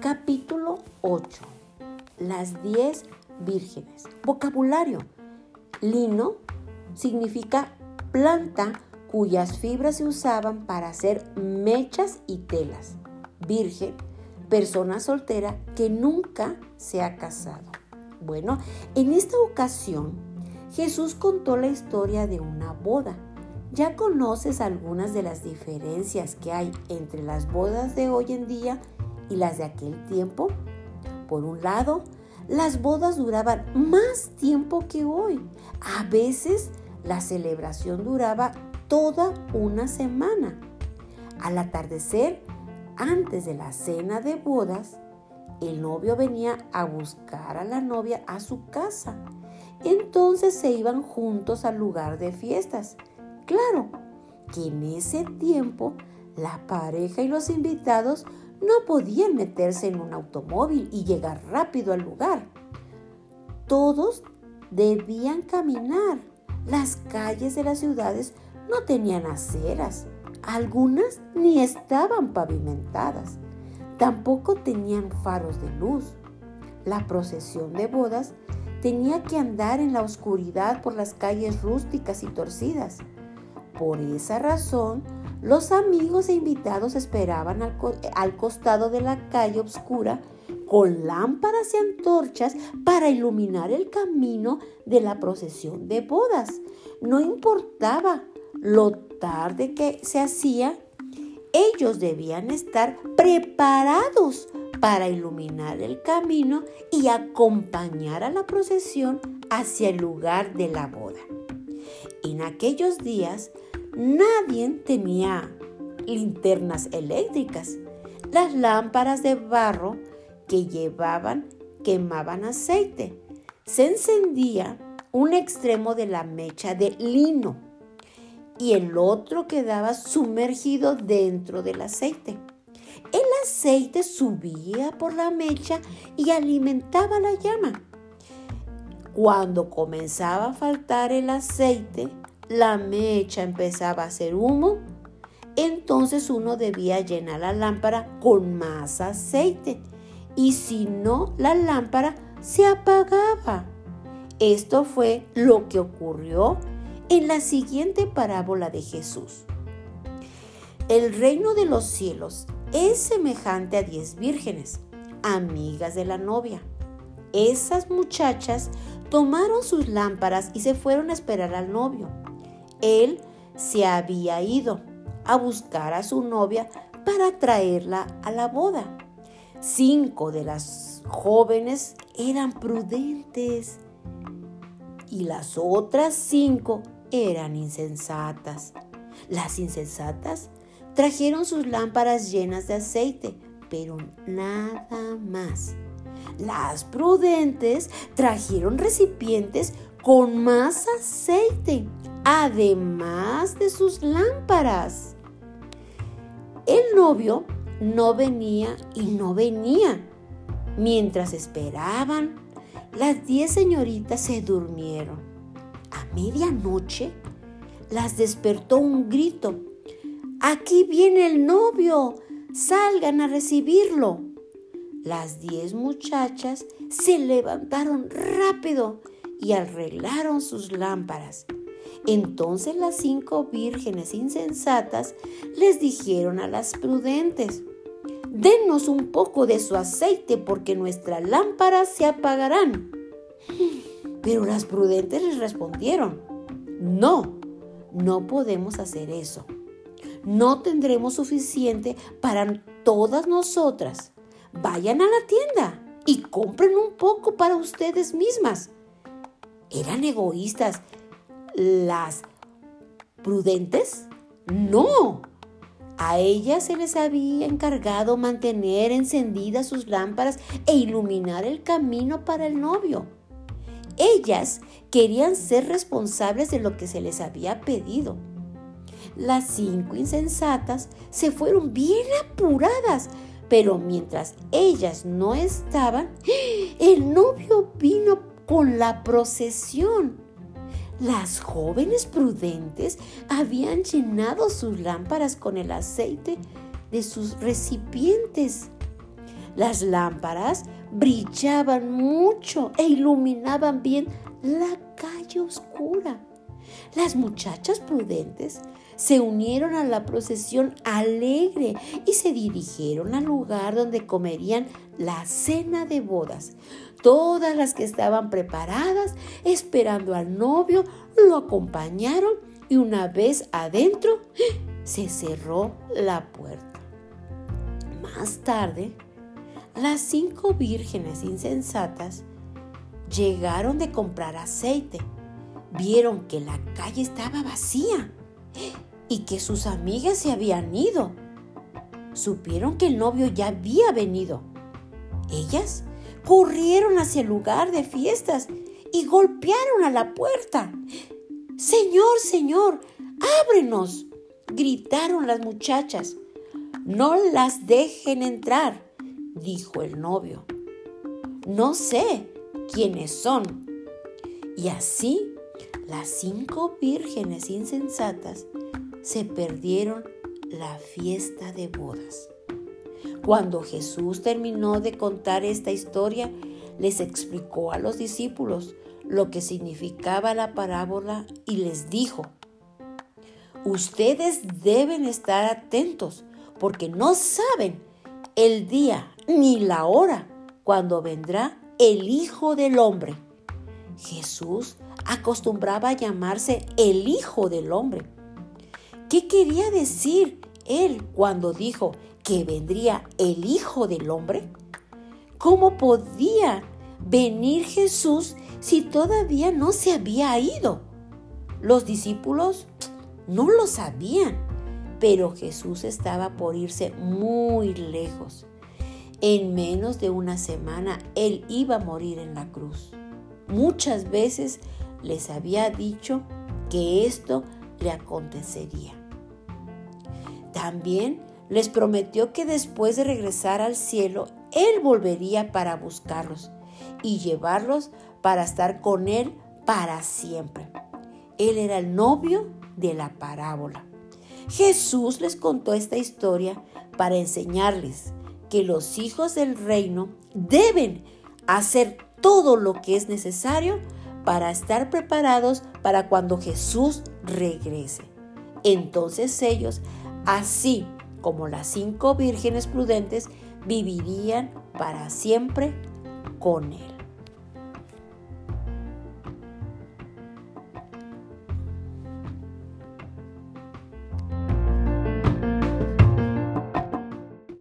Capítulo 8. Las 10 vírgenes. Vocabulario. Lino significa planta cuyas fibras se usaban para hacer mechas y telas. Virgen, persona soltera que nunca se ha casado. Bueno, en esta ocasión Jesús contó la historia de una boda. ¿Ya conoces algunas de las diferencias que hay entre las bodas de hoy en día las de aquel tiempo? Por un lado, las bodas duraban más tiempo que hoy. A veces la celebración duraba toda una semana. Al atardecer, antes de la cena de bodas, el novio venía a buscar a la novia a su casa. Entonces se iban juntos al lugar de fiestas. Claro que en ese tiempo la pareja y los invitados no podían meterse en un automóvil y llegar rápido al lugar. Todos debían caminar. Las calles de las ciudades no tenían aceras. Algunas ni estaban pavimentadas. Tampoco tenían faros de luz. La procesión de bodas tenía que andar en la oscuridad por las calles rústicas y torcidas. Por esa razón, los amigos e invitados esperaban al, costado de la calle oscura con lámparas y antorchas para iluminar el camino de la procesión de bodas. No importaba lo tarde que se hacía, ellos debían estar preparados para iluminar el camino y acompañar a la procesión hacia el lugar de la boda. En aquellos días, Nadie tenía linternas eléctricas. Las lámparas de barro que llevaban quemaban aceite. Se encendía un extremo de la mecha de lino y el otro quedaba sumergido dentro del aceite. El aceite subía por la mecha y alimentaba la llama. Cuando comenzaba a faltar el aceite, la mecha empezaba a hacer humo, entonces uno debía llenar la lámpara con más aceite y si no, la lámpara se apagaba. Esto fue lo que ocurrió en la siguiente parábola de Jesús. El reino de los cielos es semejante a diez vírgenes, amigas de la novia. Esas muchachas tomaron sus lámparas y se fueron a esperar al novio. Él se había ido a buscar a su novia para traerla a la boda. Cinco de las jóvenes eran prudentes y las otras cinco eran insensatas. Las insensatas trajeron sus lámparas llenas de aceite, pero nada más. Las prudentes trajeron recipientes con más aceite además de sus lámparas. El novio no venía y no venía. Mientras esperaban, las diez señoritas se durmieron. A medianoche las despertó un grito. Aquí viene el novio. Salgan a recibirlo. Las diez muchachas se levantaron rápido y arreglaron sus lámparas. Entonces las cinco vírgenes insensatas les dijeron a las prudentes, denos un poco de su aceite porque nuestras lámparas se apagarán. Pero las prudentes les respondieron, no, no podemos hacer eso. No tendremos suficiente para todas nosotras. Vayan a la tienda y compren un poco para ustedes mismas. Eran egoístas las prudentes? No. A ellas se les había encargado mantener encendidas sus lámparas e iluminar el camino para el novio. Ellas querían ser responsables de lo que se les había pedido. Las cinco insensatas se fueron bien apuradas, pero mientras ellas no estaban, el novio vino con la procesión las jóvenes prudentes habían llenado sus lámparas con el aceite de sus recipientes. Las lámparas brillaban mucho e iluminaban bien la calle oscura. Las muchachas prudentes se unieron a la procesión alegre y se dirigieron al lugar donde comerían la cena de bodas. Todas las que estaban preparadas, esperando al novio, lo acompañaron y una vez adentro, se cerró la puerta. Más tarde, las cinco vírgenes insensatas llegaron de comprar aceite. Vieron que la calle estaba vacía y que sus amigas se habían ido. Supieron que el novio ya había venido. Ellas corrieron hacia el lugar de fiestas y golpearon a la puerta. Señor, Señor, ábrenos, gritaron las muchachas. No las dejen entrar, dijo el novio. No sé quiénes son. Y así las cinco vírgenes insensatas se perdieron la fiesta de bodas. Cuando Jesús terminó de contar esta historia, les explicó a los discípulos lo que significaba la parábola y les dijo, ustedes deben estar atentos porque no saben el día ni la hora cuando vendrá el Hijo del Hombre. Jesús acostumbraba llamarse el Hijo del Hombre ¿Qué quería decir él cuando dijo que vendría el Hijo del Hombre? ¿Cómo podía venir Jesús si todavía no se había ido? Los discípulos no lo sabían, pero Jesús estaba por irse muy lejos. En menos de una semana Él iba a morir en la cruz. Muchas veces les había dicho que esto le acontecería. También les prometió que después de regresar al cielo, Él volvería para buscarlos y llevarlos para estar con Él para siempre. Él era el novio de la parábola. Jesús les contó esta historia para enseñarles que los hijos del reino deben hacer todo lo que es necesario para estar preparados para cuando Jesús regrese. Entonces ellos así como las cinco vírgenes prudentes vivirían para siempre con él.